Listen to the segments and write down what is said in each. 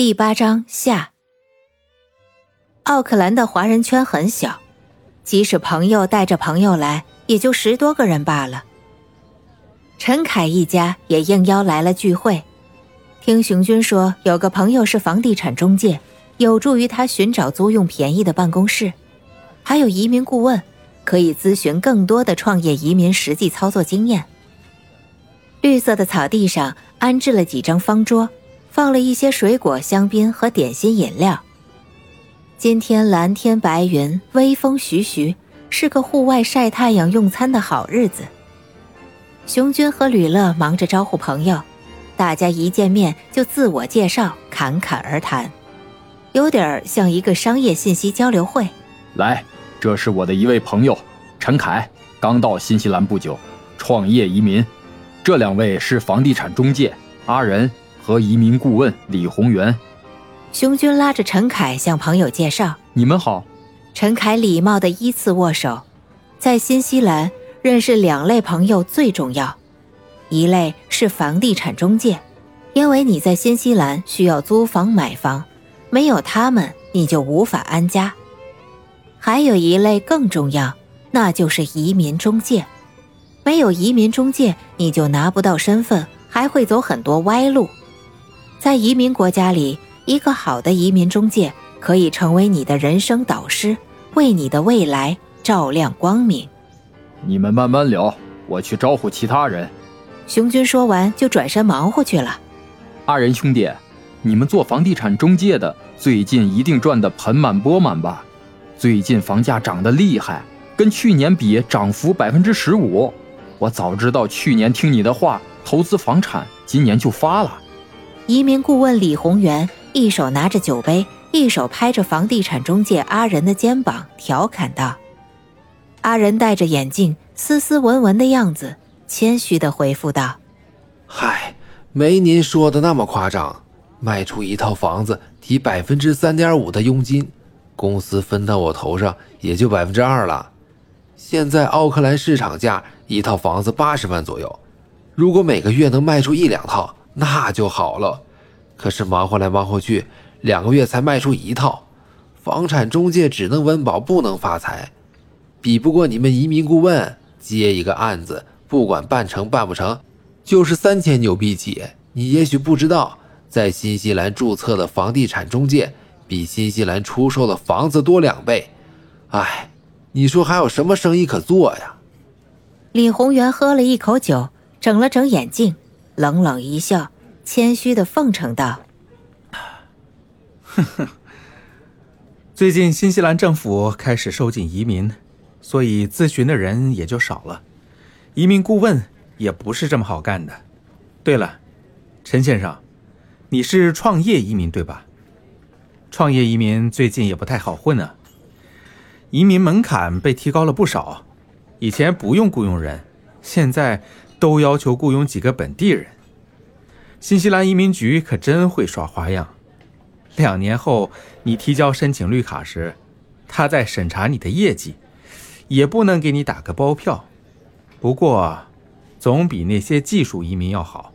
第八章下。奥克兰的华人圈很小，即使朋友带着朋友来，也就十多个人罢了。陈凯一家也应邀来了聚会。听熊军说，有个朋友是房地产中介，有助于他寻找租用便宜的办公室，还有移民顾问，可以咨询更多的创业移民实际操作经验。绿色的草地上安置了几张方桌。放了一些水果、香槟和点心饮料。今天蓝天白云，微风徐徐，是个户外晒太阳用餐的好日子。熊军和吕乐忙着招呼朋友，大家一见面就自我介绍，侃侃而谈，有点像一个商业信息交流会。来，这是我的一位朋友陈凯，刚到新西兰不久，创业移民。这两位是房地产中介阿仁。和移民顾问李宏源，熊军拉着陈凯向朋友介绍：“你们好。”陈凯礼貌的依次握手。在新西兰认识两类朋友最重要，一类是房地产中介，因为你在新西兰需要租房买房，没有他们你就无法安家；还有一类更重要，那就是移民中介，没有移民中介你就拿不到身份，还会走很多歪路。在移民国家里，一个好的移民中介可以成为你的人生导师，为你的未来照亮光明。你们慢慢聊，我去招呼其他人。熊军说完就转身忙活去了。二人兄弟，你们做房地产中介的，最近一定赚得盆满钵满吧？最近房价涨得厉害，跟去年比涨幅百分之十五。我早知道去年听你的话投资房产，今年就发了。移民顾问李宏源一手拿着酒杯，一手拍着房地产中介阿仁的肩膀，调侃道：“阿仁戴着眼镜，斯斯文文的样子，谦虚的回复道：‘嗨，没您说的那么夸张。卖出一套房子提百分之三点五的佣金，公司分到我头上也就百分之二了。现在奥克兰市场价一套房子八十万左右，如果每个月能卖出一两套。’”那就好了，可是忙活来忙活去，两个月才卖出一套，房产中介只能温饱不能发财，比不过你们移民顾问接一个案子，不管办成办不成，就是三千纽币起。你也许不知道，在新西兰注册的房地产中介比新西兰出售的房子多两倍。哎，你说还有什么生意可做呀？李宏源喝了一口酒，整了整眼镜。冷冷一笑，谦虚的奉承道：“哼哼，最近新西兰政府开始收紧移民，所以咨询的人也就少了。移民顾问也不是这么好干的。对了，陈先生，你是创业移民对吧？创业移民最近也不太好混啊，移民门槛被提高了不少，以前不用雇佣人，现在……”都要求雇佣几个本地人。新西兰移民局可真会耍花样。两年后你提交申请绿卡时，他在审查你的业绩，也不能给你打个包票。不过，总比那些技术移民要好。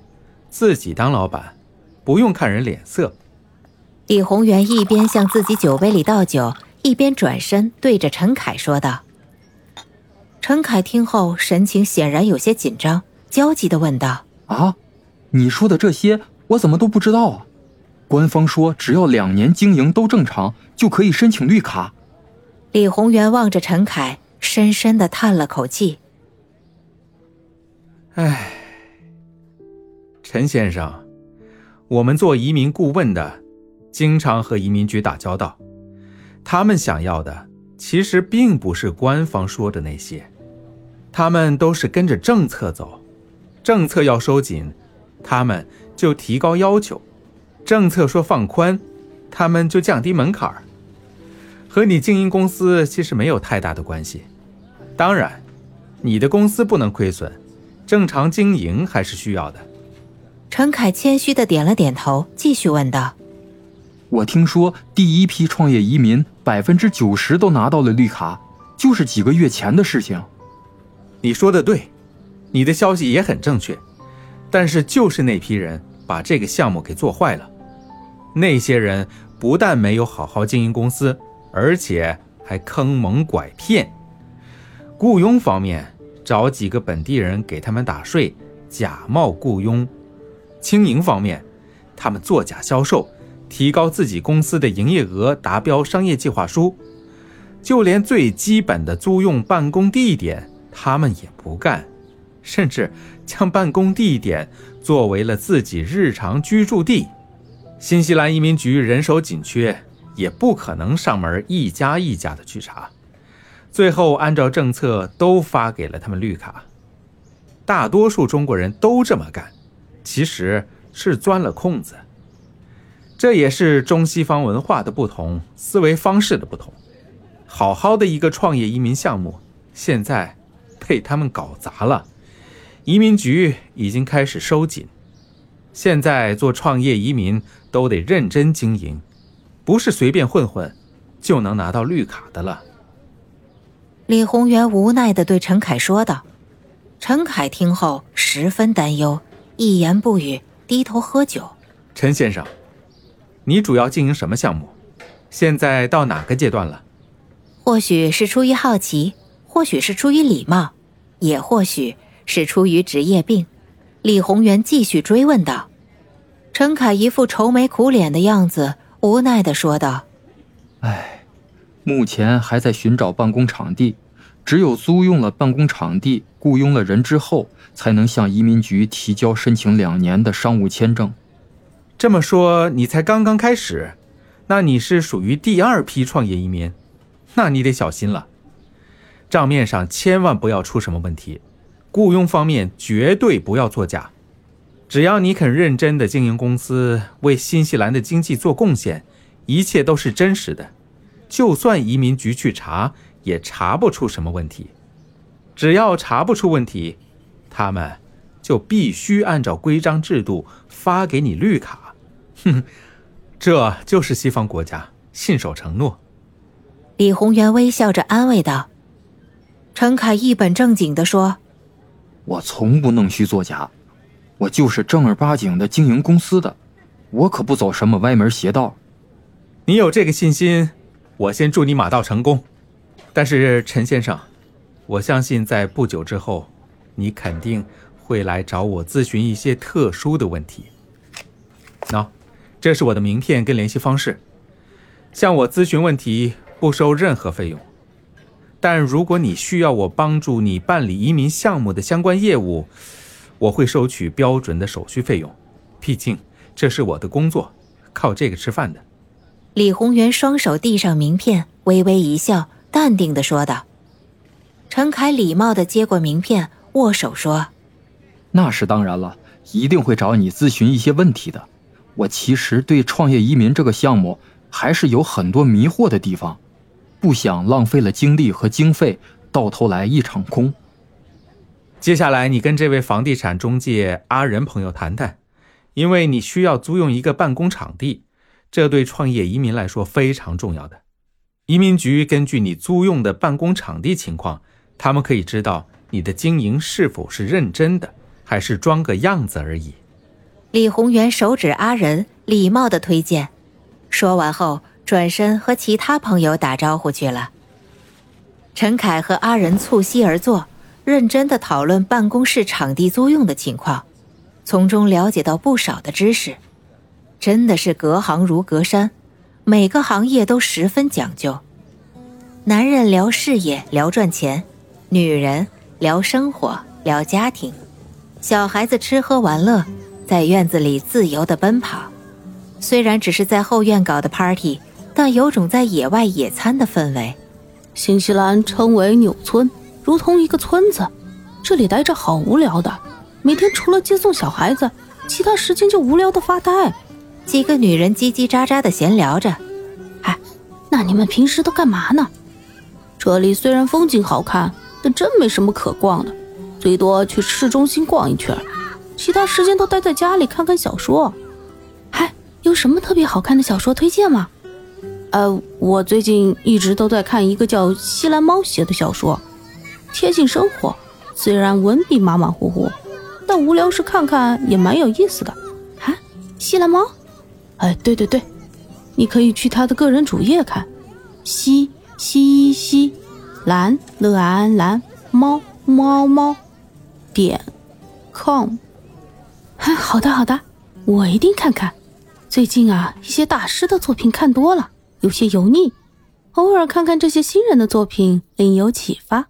自己当老板，不用看人脸色。李宏源一边向自己酒杯里倒酒，一边转身对着陈凯说道。陈凯听后，神情显然有些紧张。焦急的问道：“啊，你说的这些我怎么都不知道啊？官方说只要两年经营都正常，就可以申请绿卡。”李宏源望着陈凯，深深的叹了口气：“唉，陈先生，我们做移民顾问的，经常和移民局打交道，他们想要的其实并不是官方说的那些，他们都是跟着政策走。”政策要收紧，他们就提高要求；政策说放宽，他们就降低门槛儿。和你经营公司其实没有太大的关系。当然，你的公司不能亏损，正常经营还是需要的。陈凯谦虚的点了点头，继续问道：“我听说第一批创业移民百分之九十都拿到了绿卡，就是几个月前的事情。”你说的对。你的消息也很正确，但是就是那批人把这个项目给做坏了。那些人不但没有好好经营公司，而且还坑蒙拐骗。雇佣方面，找几个本地人给他们打税，假冒雇佣；经营方面，他们作假销售，提高自己公司的营业额，达标商业计划书。就连最基本的租用办公地点，他们也不干，甚至将办公地点作为了自己日常居住地。新西兰移民局人手紧缺，也不可能上门一家一家的去查，最后按照政策都发给了他们绿卡。大多数中国人都这么干，其实是钻了空子。这也是中西方文化的不同，思维方式的不同。好好的一个创业移民项目，现在被他们搞砸了。移民局已经开始收紧。现在做创业移民都得认真经营，不是随便混混就能拿到绿卡的了。李宏源无奈的对陈凯说道。陈凯听后十分担忧，一言不语，低头喝酒。陈先生，你主要经营什么项目？现在到哪个阶段了？或许是出于好奇，或许是出于礼貌，也或许是出于职业病。李宏源继续追问道：“陈凯一副愁眉苦脸的样子，无奈的说道：‘哎，目前还在寻找办公场地，只有租用了办公场地，雇佣了人之后，才能向移民局提交申请两年的商务签证。’这么说，你才刚刚开始，那你是属于第二批创业移民，那你得小心了，账面上千万不要出什么问题。”雇佣方面绝对不要作假，只要你肯认真的经营公司，为新西兰的经济做贡献，一切都是真实的。就算移民局去查，也查不出什么问题。只要查不出问题，他们就必须按照规章制度发给你绿卡。哼，这就是西方国家，信守承诺。李宏源微笑着安慰道。陈凯一本正经地说。我从不弄虚作假，我就是正儿八经的经营公司的，我可不走什么歪门邪道。你有这个信心，我先祝你马到成功。但是陈先生，我相信在不久之后，你肯定会来找我咨询一些特殊的问题。喏，这是我的名片跟联系方式，向我咨询问题不收任何费用。但如果你需要我帮助你办理移民项目的相关业务，我会收取标准的手续费用。毕竟这是我的工作，靠这个吃饭的。李宏源双手递上名片，微微一笑，淡定的说道。陈凯礼貌的接过名片，握手说：“那是当然了，一定会找你咨询一些问题的。我其实对创业移民这个项目还是有很多迷惑的地方。”不想浪费了精力和经费，到头来一场空。接下来，你跟这位房地产中介阿仁朋友谈谈，因为你需要租用一个办公场地，这对创业移民来说非常重要的。移民局根据你租用的办公场地情况，他们可以知道你的经营是否是认真的，还是装个样子而已。李宏源手指阿仁，礼貌的推荐。说完后。转身和其他朋友打招呼去了。陈凯和阿仁促膝而坐，认真的讨论办公室场地租用的情况，从中了解到不少的知识。真的是隔行如隔山，每个行业都十分讲究。男人聊事业聊赚钱，女人聊生活聊家庭，小孩子吃喝玩乐，在院子里自由的奔跑。虽然只是在后院搞的 party。但有种在野外野餐的氛围。新西兰称为纽村，如同一个村子。这里待着好无聊的，每天除了接送小孩子，其他时间就无聊的发呆。几个女人叽叽喳喳的闲聊着。哎，那你们平时都干嘛呢？这里虽然风景好看，但真没什么可逛的，最多去市中心逛一圈，其他时间都待在家里看看小说。嗨，有什么特别好看的小说推荐吗？呃，我最近一直都在看一个叫《西兰猫》写的小说，贴近生活，虽然文笔马马虎虎，但无聊时看看也蛮有意思的。啊，西兰猫，哎，对对对，你可以去他的个人主页看，西西西兰乐安兰猫猫猫点 com。好的好的，我一定看看。最近啊，一些大师的作品看多了，有些油腻，偶尔看看这些新人的作品，另有启发。